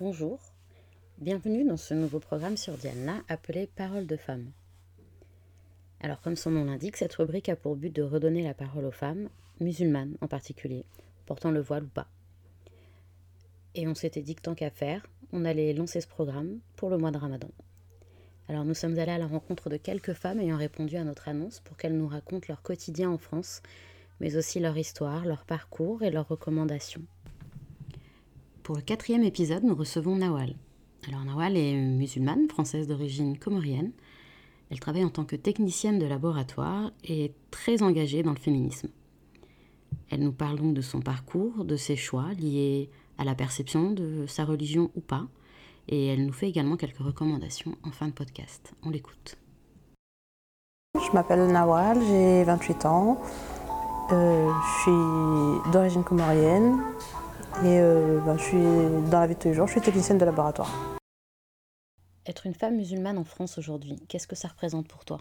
Bonjour, bienvenue dans ce nouveau programme sur Diana appelé Parole de femmes. Alors comme son nom l'indique, cette rubrique a pour but de redonner la parole aux femmes, musulmanes en particulier, portant le voile ou pas. Et on s'était dit que tant qu'à faire, on allait lancer ce programme pour le mois de Ramadan. Alors nous sommes allés à la rencontre de quelques femmes ayant répondu à notre annonce pour qu'elles nous racontent leur quotidien en France, mais aussi leur histoire, leur parcours et leurs recommandations. Pour le quatrième épisode, nous recevons Nawal. Alors Nawal est musulmane, française d'origine comorienne. Elle travaille en tant que technicienne de laboratoire et est très engagée dans le féminisme. Elle nous parle donc de son parcours, de ses choix liés à la perception de sa religion ou pas, et elle nous fait également quelques recommandations en fin de podcast. On l'écoute. Je m'appelle Nawal, j'ai 28 ans. Euh, je suis d'origine comorienne et euh, ben, je suis dans la vie de tous les jours, je suis technicienne de laboratoire. Être une femme musulmane en France aujourd'hui, qu'est-ce que ça représente pour toi?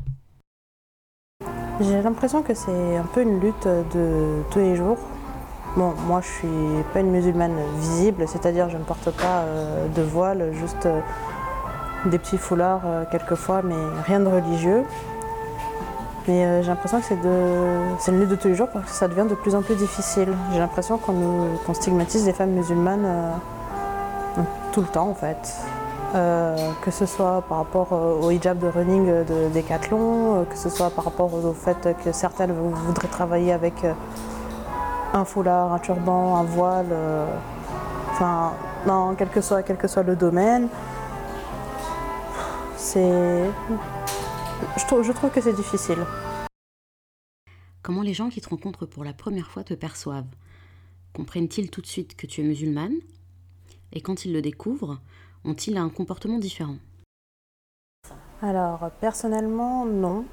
J'ai l'impression que c'est un peu une lutte de tous les jours. Bon, moi je suis pas une musulmane visible, c'est-à-dire je ne porte pas euh, de voile, juste euh, des petits foulards quelquefois, mais rien de religieux. Mais j'ai l'impression que c'est de... une lutte de tous les jours parce que ça devient de plus en plus difficile. J'ai l'impression qu'on stigmatise les femmes musulmanes tout le temps en fait. que ce soit par rapport au hijab de running de Decathlon, que ce soit par rapport au fait que certaines voudraient travailler avec un foulard, un turban, un voile, enfin, non, quel que soit, quel que soit le domaine. C'est. Je trouve, je trouve que c'est difficile. Comment les gens qui te rencontrent pour la première fois te perçoivent? Comprennent-ils tout de suite que tu es musulmane? Et quand ils le découvrent, ont-ils un comportement différent? Alors, personnellement, non.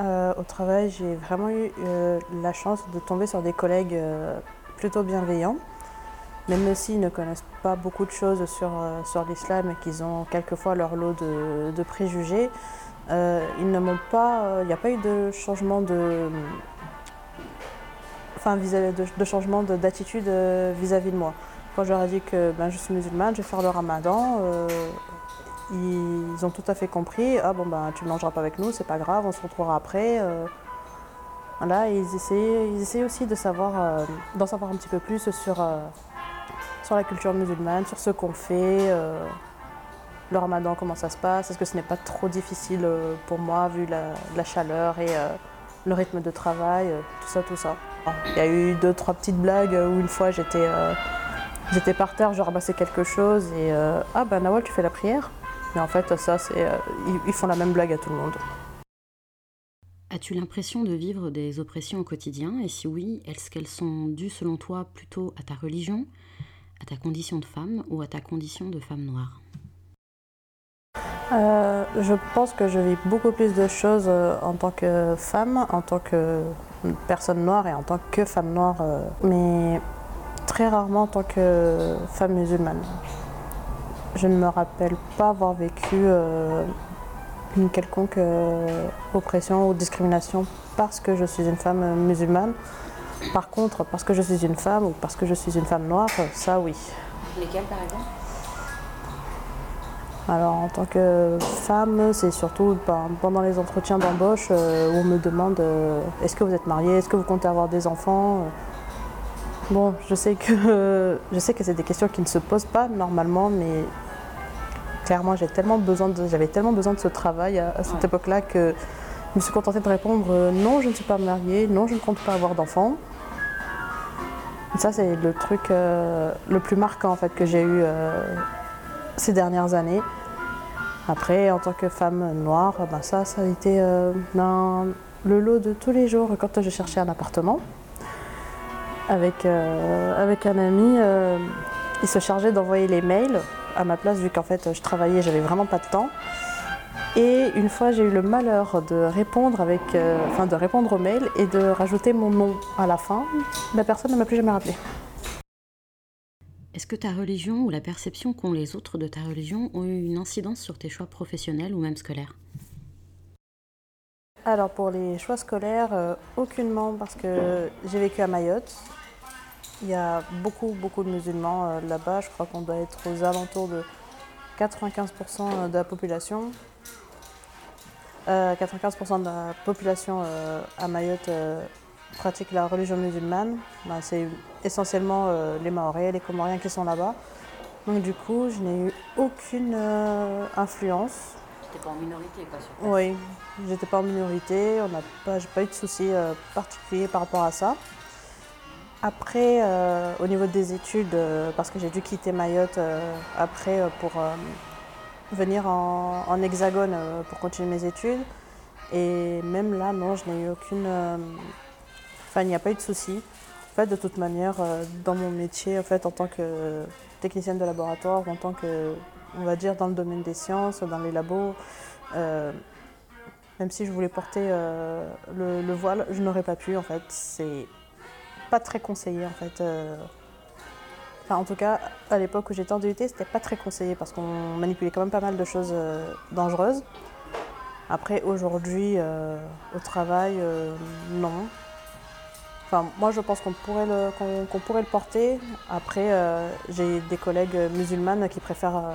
Euh, au travail, j'ai vraiment eu euh, la chance de tomber sur des collègues euh, plutôt bienveillants. Même s'ils ne connaissent pas beaucoup de choses sur, sur l'islam et qu'ils ont quelquefois leur lot de, de préjugés, ils ne m'ont pas. Il n'y a pas eu de changement de. Enfin, de, changement d'attitude vis-à-vis de moi. Quand je leur ai dit que ben, je suis musulmane, je vais faire le ramadan, ils ont tout à fait compris. Ah bon ben tu ne mangeras pas avec nous, c'est pas grave, on se retrouvera après. Voilà, ils essayaient, ils essayaient aussi de savoir, d'en savoir un petit peu plus sur, sur la culture musulmane, sur ce qu'on fait, le ramadan, comment ça se passe, est-ce que ce n'est pas trop difficile pour moi vu la, chaleur et le rythme de travail, tout ça, tout ça? Il y a eu deux, trois petites blagues où une fois j'étais par terre, je ramassais quelque chose et ah ben Nawal tu fais la prière? Mais en fait, ça, ils font la même blague à tout le monde. As-tu l'impression de vivre des oppressions au quotidien? Et si oui, est-ce qu'elles sont dues selon toi plutôt à ta religion, à ta condition de femme ou à ta condition de femme noire? Euh, Je pense que je vis beaucoup plus de choses en tant que femme, en tant que personne noire et en tant que femme noire, mais très rarement en tant que femme musulmane. Je ne me rappelle pas avoir vécu euh, une quelconque euh, oppression ou discrimination parce que je suis une femme musulmane. Par contre, parce que je suis une femme ou parce que je suis une femme noire, ça oui. Lesquelles par exemple? Alors en tant que femme, c'est surtout ben, pendant les entretiens d'embauche euh, où on me demande est-ce que vous êtes mariée, est-ce que vous comptez avoir des enfants? Bon, je sais que je sais que c'est des questions qui ne se posent pas normalement, mais clairement, j'avais tellement besoin de, j'avais tellement besoin de ce travail à, cette époque-là que je me suis contentée de répondre euh, non, je ne suis pas mariée, non, je ne compte pas avoir d'enfants. Ça, c'est le truc euh, le plus marquant en fait que j'ai eu euh, ces dernières années. Après, en tant que femme noire, ben ça, ça a été ben, le lot de tous les jours quand je cherchais un appartement avec, avec un ami. il se chargeait d'envoyer les mails à ma place vu qu'en fait je travaillais, j'avais vraiment pas de temps. Et une fois, j'ai eu le malheur de répondre avec, enfin de répondre au mail et de rajouter mon nom à la fin. La personne ne m'a plus jamais rappelé. Est-ce que ta religion ou la perception qu'ont les autres de ta religion ont eu une incidence sur tes choix professionnels ou même scolaires? Alors pour les choix scolaires, aucunement parce que j'ai vécu à Mayotte. Il y a beaucoup, beaucoup de musulmans là-bas. Je crois qu'on doit être aux alentours de 95% de la population. 95% de la population à Mayotte pratique la religion musulmane. Ben, c'est essentiellement les Maoris, les Comoriens qui sont là-bas. Donc du coup, je n'ai eu aucune influence n'étais pas en minorité, quoi, sur place. Oui, j'étais pas en minorité. On n'a pas, j'ai pas eu de soucis euh, particuliers par rapport à ça. Après, euh, au niveau des études, euh, parce que j'ai dû quitter Mayotte après pour venir en, en hexagone pour continuer mes études. Et même là, non, je n'ai eu aucune. Enfin, il n'y a pas eu de soucis. En fait, de toute manière, dans mon métier, en fait, en tant que technicienne de laboratoire, en tant que on va dire, dans le domaine des sciences, dans les labos. Euh, même si je voulais porter euh, le, voile, je n'aurais pas pu en fait. C'est pas très conseillé en fait. Euh. Enfin, en tout cas, à l'époque où j'étais en DUT, c'était pas très conseillé parce qu'on manipulait quand même pas mal de choses dangereuses. Après, aujourd'hui, au travail, non. Enfin, moi, je pense qu'on pourrait, le, qu'on, pourrait le porter. Après, j'ai des collègues musulmanes qui préfèrent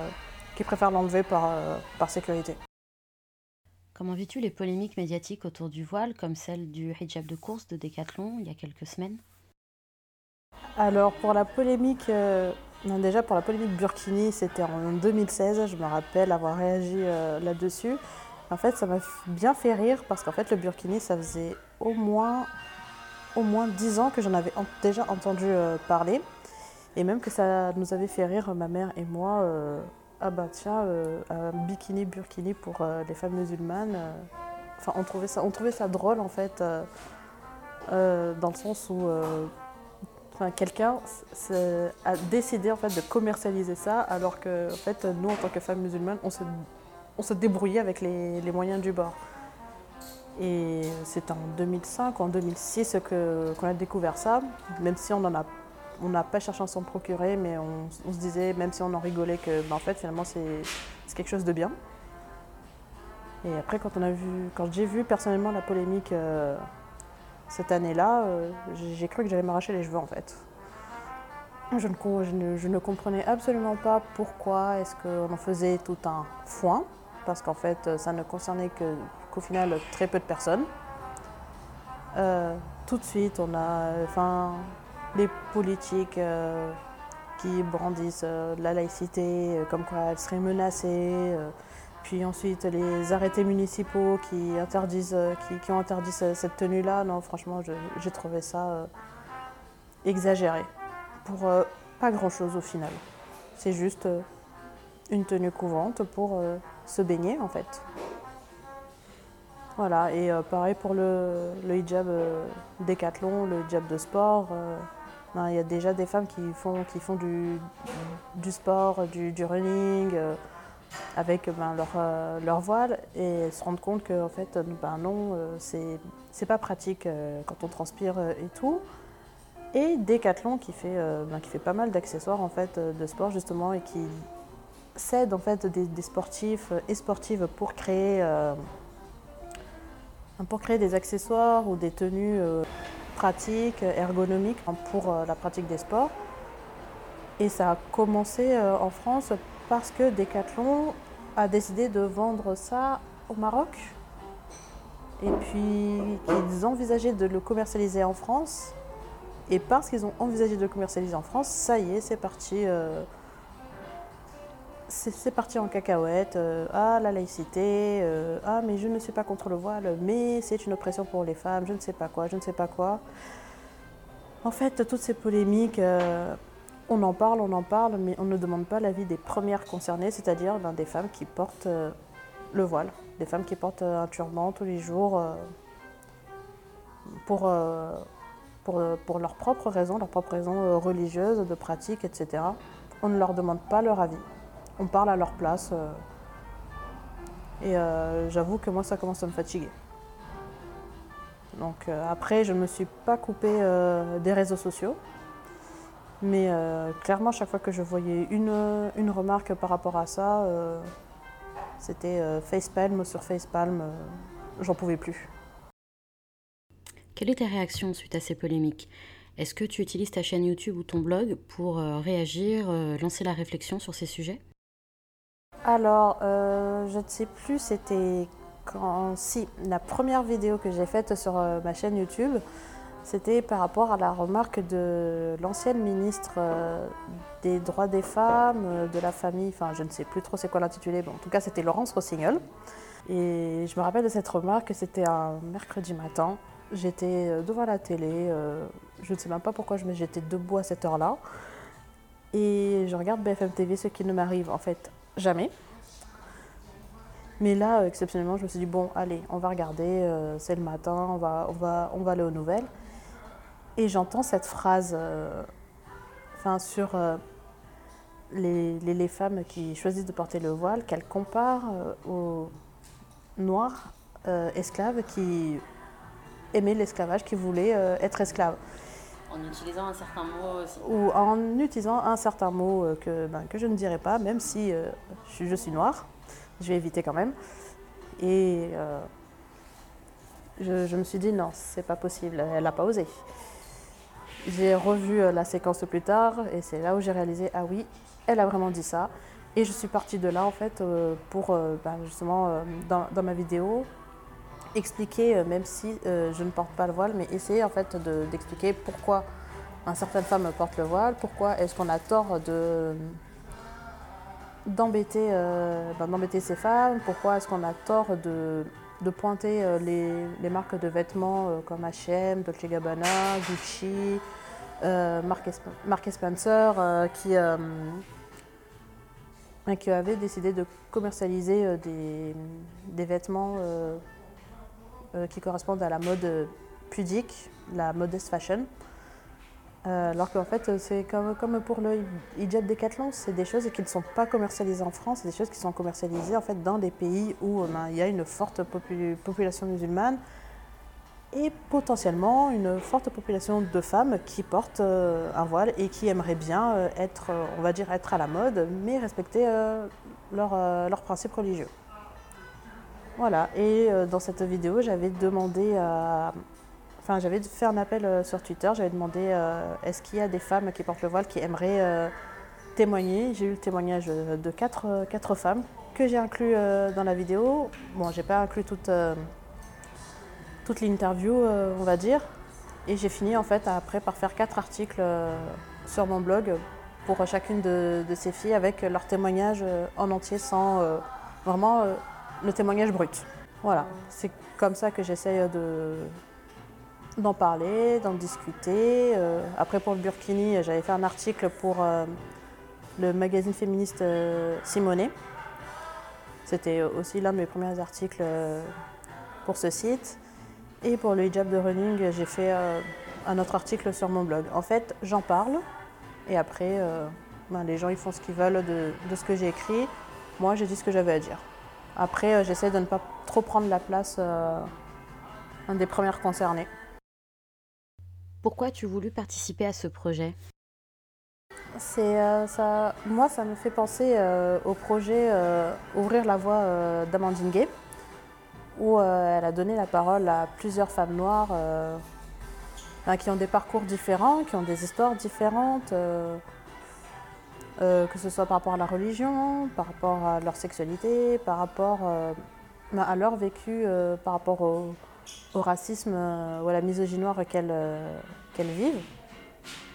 qui préfèrent l'enlever par, euh, par sécurité. Comment vis-tu les polémiques médiatiques autour du voile, comme celle du hijab de course de Decathlon il y a quelques semaines? Alors pour la polémique, euh, déjà pour la polémique Burkini, c'était en 2016, je me rappelle avoir réagi euh, là-dessus. En fait, ça m'a bien fait rire parce qu'en fait, le Burkini, ça faisait au moins, au moins 10 ans que j'en avais déjà entendu parler. Et même que ça nous avait fait rire, ma mère et moi, ah bah tiens, euh, un bikini burkini pour euh, les femmes musulmanes. Euh, enfin, on trouvait ça, on trouvait ça drôle en fait, dans le sens où quelqu'un a décidé en fait de commercialiser ça, alors que en fait, nous en tant que femmes musulmanes, on se, on se débrouillait avec les, les moyens du bord. Et c'est en 2005 ou en 2006 qu'on a découvert ça, même si on n'a pas cherché à s'en procurer, mais on, se disait, même si on en rigolait, que ben, en fait, finalement, c'est quelque chose de bien. Et après, quand, j'ai vu personnellement la polémique euh, cette année-là, euh, j'ai cru que j'allais m'arracher les cheveux, en fait. Je ne, je ne, comprenais absolument pas pourquoi est-ce qu'on en faisait tout un foin, parce qu'en fait, ça ne concernait qu'au final très peu de personnes. Euh, tout de suite, on a, enfin, les politiques euh, qui brandissent euh, la laïcité, comme quoi elle serait menacée. puis ensuite, les arrêtés municipaux qui, interdisent, qui, ont interdit cette tenue-là. Non, franchement, j'ai trouvé ça exagéré. Pour pas grand-chose au final. C'est juste une tenue couverte pour se baigner en fait. Voilà, et pareil pour le, le hijab décathlon, le hijab de sport. Ben, il y a déjà des femmes qui font, qui font du, du sport, du, running euh, avec ben, leur, euh, leur, voile et se rendent compte que en fait, ben, non, euh, c'est pas pratique quand on transpire et tout. Et Decathlon qui fait, ben, qui fait pas mal d'accessoires en fait, de sport justement et qui cède en fait, des sportifs et sportives pour créer, pour créer des accessoires ou des tenues pratique, ergonomique pour euh, la pratique des sports. Et ça a commencé euh, en France parce que Decathlon a décidé de vendre ça au Maroc. Et puis ils envisageaient de le commercialiser en France. Et parce qu'ils ont envisagé de le commercialiser en France, ça y est, c'est parti. Euh, c'est parti en cacahuète. ah, la laïcité. ah, mais je ne suis pas contre le voile, mais c'est une oppression pour les femmes. Je ne sais pas quoi, je ne sais pas quoi. En fait, toutes ces polémiques, euh, on en parle, on en parle, mais on ne demande pas l'avis des premières concernées, c'est-à-dire ben, des femmes qui portent euh, le voile, des femmes qui portent euh, un turban tous les jours pour, pour, pour leurs propres raisons, leurs propres raisons religieuses, de pratique, etc. On ne leur demande pas leur avis. On parle à leur place. et j'avoue que moi, ça commence à me fatiguer. Donc euh, après, je ne me suis pas coupée euh, des réseaux sociaux. Mais euh, clairement, chaque fois que je voyais une, une remarque par rapport à ça, c'était facepalm sur facepalm, j'en pouvais plus. Quelle est ta réaction suite à ces polémiques? Est-ce que tu utilises ta chaîne YouTube ou ton blog pour réagir, lancer la réflexion sur ces sujets? Alors, je ne sais plus, c'était quand. Si, la première vidéo que j'ai faite sur ma chaîne YouTube, c'était par rapport à la remarque de l'ancienne ministre euh, des droits des femmes, euh, de la famille, enfin je ne sais plus trop c'est quoi l'intitulé, bon, en tout cas c'était Laurence Rossignol. Et je me rappelle de cette remarque, c'était un mercredi matin. J'étais euh, devant la télé, je ne sais même pas pourquoi je j'étais debout à cette heure-là. Et je regarde BFM TV, ce qui ne m'arrive en fait jamais. Mais là, exceptionnellement, je me suis dit, bon, allez, on va regarder, c'est le matin, on va, on, va, on va aller aux nouvelles. Et j'entends cette phrase euh, sur euh, les, les, femmes qui choisissent de porter le voile, qu'elle compare euh, aux noirs esclaves qui aimaient l'esclavage, qui voulaient être esclaves. En utilisant un certain mot. Ou en utilisant un certain mot que, ben, que je ne dirais pas, même si je, je, suis noire. Je vais éviter quand même. Et je, je, me suis dit non, c'est pas possible, elle n'a pas osé. J'ai revu euh, la séquence plus tard et c'est là où j'ai réalisé, ah oui, elle a vraiment dit ça. Et je suis partie de là en fait euh, pour euh, ben, justement dans, ma vidéo expliquer, même si je ne porte pas le voile, mais essayer en fait d'expliquer pourquoi certaines femmes portent le voile, pourquoi est-ce qu'on a tort d'embêter ben, d'embêter ces femmes, pourquoi est-ce qu'on a tort de, pointer les, marques de vêtements comme H&M, Dolce Gabbana, Gucci, euh, Mark, Spencer euh, qui, euh, qui avait décidé de commercialiser des vêtements qui correspondent à la mode pudique, la modest fashion. alors qu'en fait, c'est comme, pour le hijab Decathlon, c'est des choses qui ne sont pas commercialisées en France, c'est des choses qui sont commercialisées en fait dans des pays où ben, il y a une forte population musulmane, et potentiellement une forte population de femmes qui portent euh, un voile et qui aimeraient bien euh, être, euh, on va dire, être à la mode, mais respecter leurs principes religieux. Voilà, et dans cette vidéo, j'avais demandé. Enfin, j'avais fait un appel sur Twitter, j'avais demandé est-ce qu'il y a des femmes qui portent le voile qui aimeraient témoigner? J'ai eu le témoignage de quatre, femmes que j'ai inclus dans la vidéo. Bon, j'ai pas inclus toutes toute l'interview, euh, on va dire. Et j'ai fini en fait après par faire quatre articles euh, sur mon blog pour chacune de, ces filles avec leur témoignage euh, en entier sans vraiment le témoignage brut. Voilà, c'est comme ça que j'essaye de, d'en parler, d'en discuter. après pour le Burkini, j'avais fait un article pour le magazine féministe Simonet. C'était aussi l'un de mes premiers articles pour ce site. Et pour le hijab de running, j'ai fait euh, un autre article sur mon blog. En fait, j'en parle et après, euh, ben, les gens ils font ce qu'ils veulent de, ce que j'ai écrit. Moi, j'ai dit ce que j'avais à dire. Après, euh, j'essaie de ne pas trop prendre la place un des premières concernées. Pourquoi as-tu voulu participer à ce projet? C'est ça, moi, ça me fait penser au projet Ouvrir la voie d'Amandine Gay où euh, elle a donné la parole à plusieurs femmes noires euh, qui ont des parcours différents, qui ont des histoires différentes, euh, que ce soit par rapport à la religion, par rapport à leur sexualité, par rapport à leur vécu, par rapport au, racisme ou à la misogynie noire qu'elles vivent,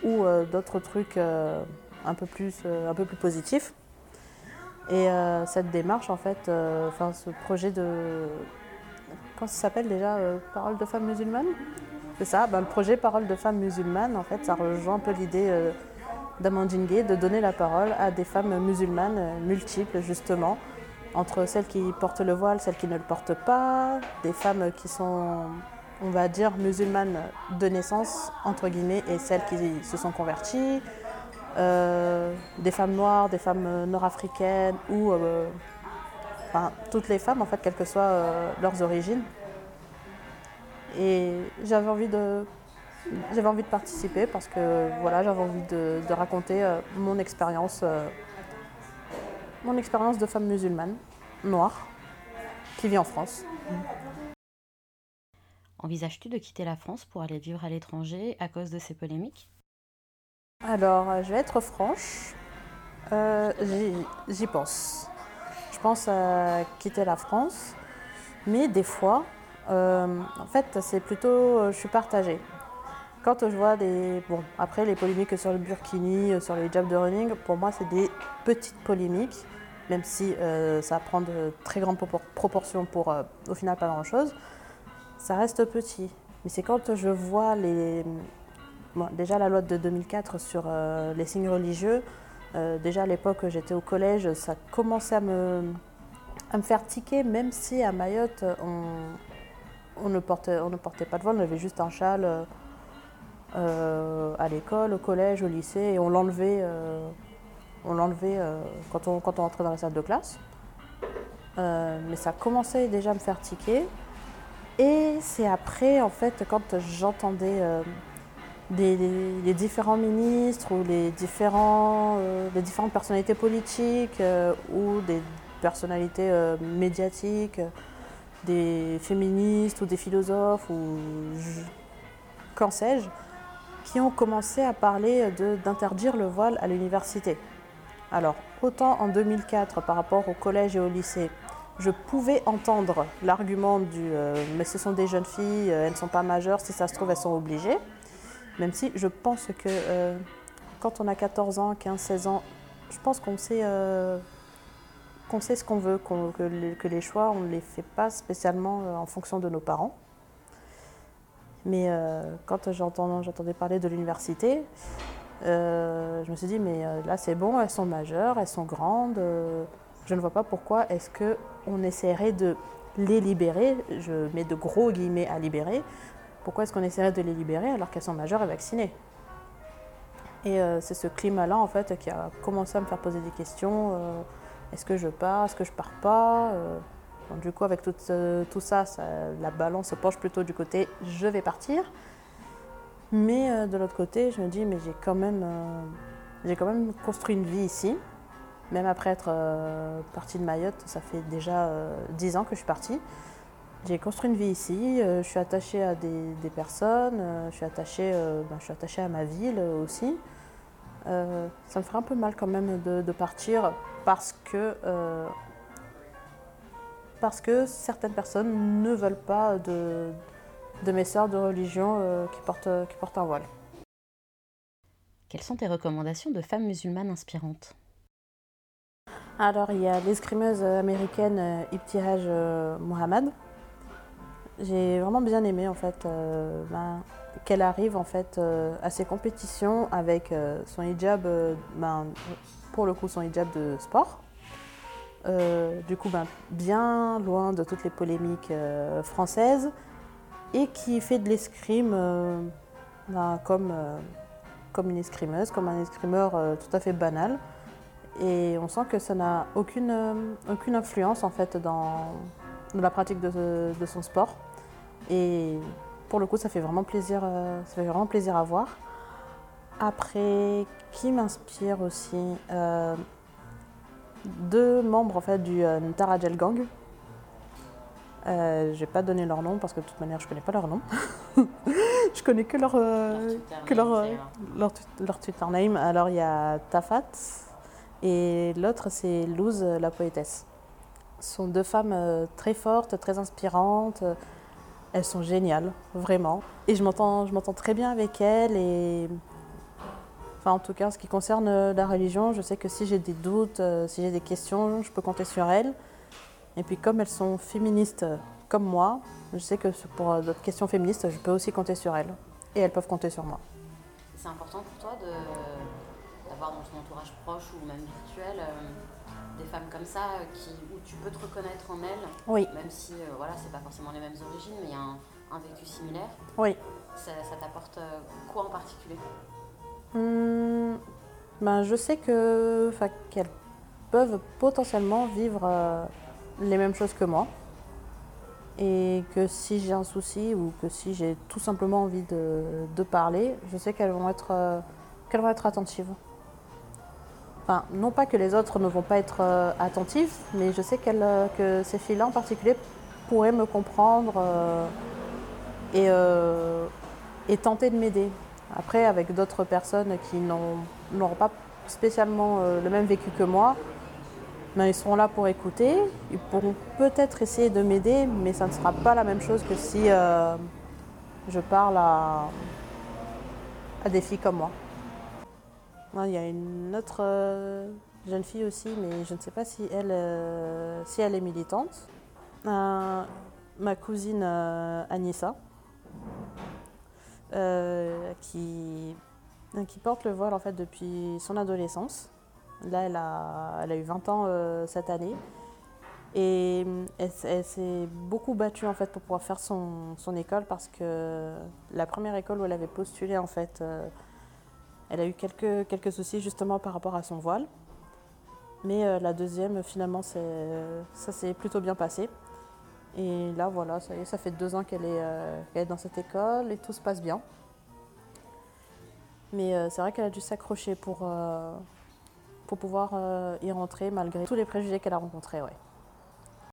ou d'autres trucs un, peu plus, un peu plus positifs. Et cette démarche, en fait, enfin, ce projet de, Comment ça s'appelle déjà euh, Parole de femmes musulmanes C'est ça, ben, le projet Parole de femmes musulmanes, en fait, ça rejoint un peu l'idée euh, d'Amandine de donner la parole à des femmes musulmanes euh, multiples, justement, entre celles qui portent le voile, celles qui ne le portent pas, des femmes qui sont, on va dire, musulmanes de naissance, entre guillemets, et celles qui se sont converties, des femmes noires, des femmes nord-africaines ou toutes les femmes, en fait, quelles que soient euh, leurs origines. Et j'avais envie de, j'avais envie de participer parce que voilà, j'avais envie de, raconter euh, mon expérience, euh, mon expérience de femme musulmane noire qui vit en France. Envisages-tu de quitter la France pour aller vivre à l'étranger à cause de ces polémiques? Alors, euh, je vais être franche. Euh, j'y pense. Je pense à quitter la France. Mais des fois, en fait, c'est plutôt. Je suis partagée. Quand je vois des. Bon, après, les polémiques sur le burkini, sur les jobs de running, pour moi, c'est des petites polémiques, même si ça prend de très grandes proportions pour, au final, pas grand-chose ça reste petit. Mais c'est quand je vois les. déjà la loi de 2004 sur euh, les signes religieux, euh, déjà à l'époque j'étais au collège, ça commençait à me, à me faire tiquer, même si à Mayotte on, on, ne, portait, on ne portait pas de voile, on avait juste un châle euh, à l'école, au collège, au lycée, et on l'enlevait, on l'enlevait quand, on, quand on rentrait dans la salle de classe. mais ça commençait déjà à me faire tiquer. Et c'est après, en fait, quand j'entendais euh, les différents ministres ou les, différents, euh, les différentes personnalités politiques euh, ou des personnalités médiatiques, des féministes ou des philosophes ou qu'en sais-je, qui ont commencé à parler d'interdire le voile à l'université. Alors, autant en 2004 par rapport au collège et au lycée, je pouvais entendre l'argument du euh, mais ce sont des jeunes filles, euh, elles ne sont pas majeures, si ça se trouve elles sont obligées. Même si je pense que euh, quand on a 14 ans, 15, 16 ans, je pense qu'on sait, sait ce qu'on veut, que, les, que, les, choix, on ne les fait pas spécialement en fonction de nos parents. Mais quand j'entendais parler de l'université, je me suis dit, mais là c'est bon, elles sont majeures, elles sont grandes je ne vois pas pourquoi est-ce qu'on essaierait de les libérer, je mets de gros guillemets à libérer, pourquoi est-ce qu'on essaierait de les libérer alors qu'elles sont majeures et vaccinées? Et euh, c'est ce climat-là en fait qui a commencé à me faire poser des questions. Euh, est-ce que je pars Est-ce que je pars pas euh, Du coup, avec tout, tout ça, la balance se penche plutôt du côté je vais partir. Mais de l'autre côté, je me dis mais j'ai quand même même construit une vie ici. Même après être euh, partie de Mayotte, ça fait déjà euh, dix ans que je suis partie. J'ai construit une vie ici, euh, je suis attachée à des, personnes, je, suis attachée, ben, je suis attachée à ma ville aussi. ça me ferait un peu mal quand même de, partir parce que, parce que certaines personnes ne veulent pas de, de mes sœurs de religion qui, portent, qui portent un voile. Quelles sont tes recommandations de femmes musulmanes inspirantes? Alors, il y a l'escrimeuse américaine euh, Ibtihaj euh, Mohamed. J'ai vraiment bien aimé en fait euh, ben, qu'elle arrive en fait à ces compétitions avec son hijab, ben, pour le coup son hijab de sport. Du coup, ben, bien loin de toutes les polémiques françaises et qui fait de l'escrime comme, comme une escrimeuse, comme un escrimeur tout à fait banal. Et on sent que ça n'a aucune, euh, influence en fait dans, la pratique de, son sport. Et pour le coup, ça fait vraiment plaisir, euh, ça fait vraiment plaisir à voir. Après, qui m'inspire aussi euh, Deux membres en fait du Tarajel Gang. je vais pas donner leur nom parce que de toute manière je connais pas leur nom. je connais que leur, que leur, leur, leur, Twitter name. Alors il y a Tafat, et l'autre, c'est Luz, la poétesse. Ce sont deux femmes euh, très fortes, très inspirantes. Elles sont géniales, vraiment. Et je m'entends, je m'entends très bien avec elles. Et enfin, en tout cas, en ce qui concerne euh, la religion, je sais que si j'ai des doutes, euh, si j'ai des questions, je peux compter sur elles. Et puis, comme elles sont féministes comme moi, je sais que pour d'autres questions féministes, je peux aussi compter sur elles. Et elles peuvent compter sur moi. C'est important pour toi de dans ton entourage proche ou même virtuel euh, des femmes comme ça qui, où tu peux te reconnaître en elles, oui. même si euh, voilà, c'est pas forcément les mêmes origines, mais il y a un, vécu similaire. Oui. Ça, t'apporte euh, quoi en particulier? Hmm, ben, Je sais que, qu'elles peuvent potentiellement vivre les mêmes choses que moi. Et que si j'ai un souci ou que si j'ai tout simplement envie de, de parler, je sais qu'elles vont être, qu'elles vont être attentives non pas que les autres ne vont pas être euh, attentifs, mais je sais euh, que ces filles-là en particulier pourraient me comprendre, euh, et, euh, et tenter de m'aider. Après, avec d'autres personnes qui n'auront pas spécialement euh, le même vécu que moi, ben, ils seront là pour écouter. Ils pourront peut-être essayer de m'aider, mais ça ne sera pas la même chose que si euh, je parle à, des filles comme moi. Il y a une autre jeune fille aussi, mais je ne sais pas si elle, si elle est militante. ma cousine Anissa, euh, qui, qui porte le voile en fait depuis son adolescence. Là, elle a, eu 20 ans euh, cette année. Et elle, s'est beaucoup battue en fait pour pouvoir faire son, école parce que la première école où elle avait postulé en fait, euh, elle a eu quelques, soucis justement par rapport à son voile. Mais la deuxième, finalement, ça s'est plutôt bien passé. Et là, voilà, ça, fait deux ans qu'elle euh, est, dans cette école et tout se passe bien. Mais euh, c'est vrai qu'elle a dû s'accrocher pour, euh, pouvoir y rentrer malgré tous les préjugés qu'elle a rencontrés. Ouais.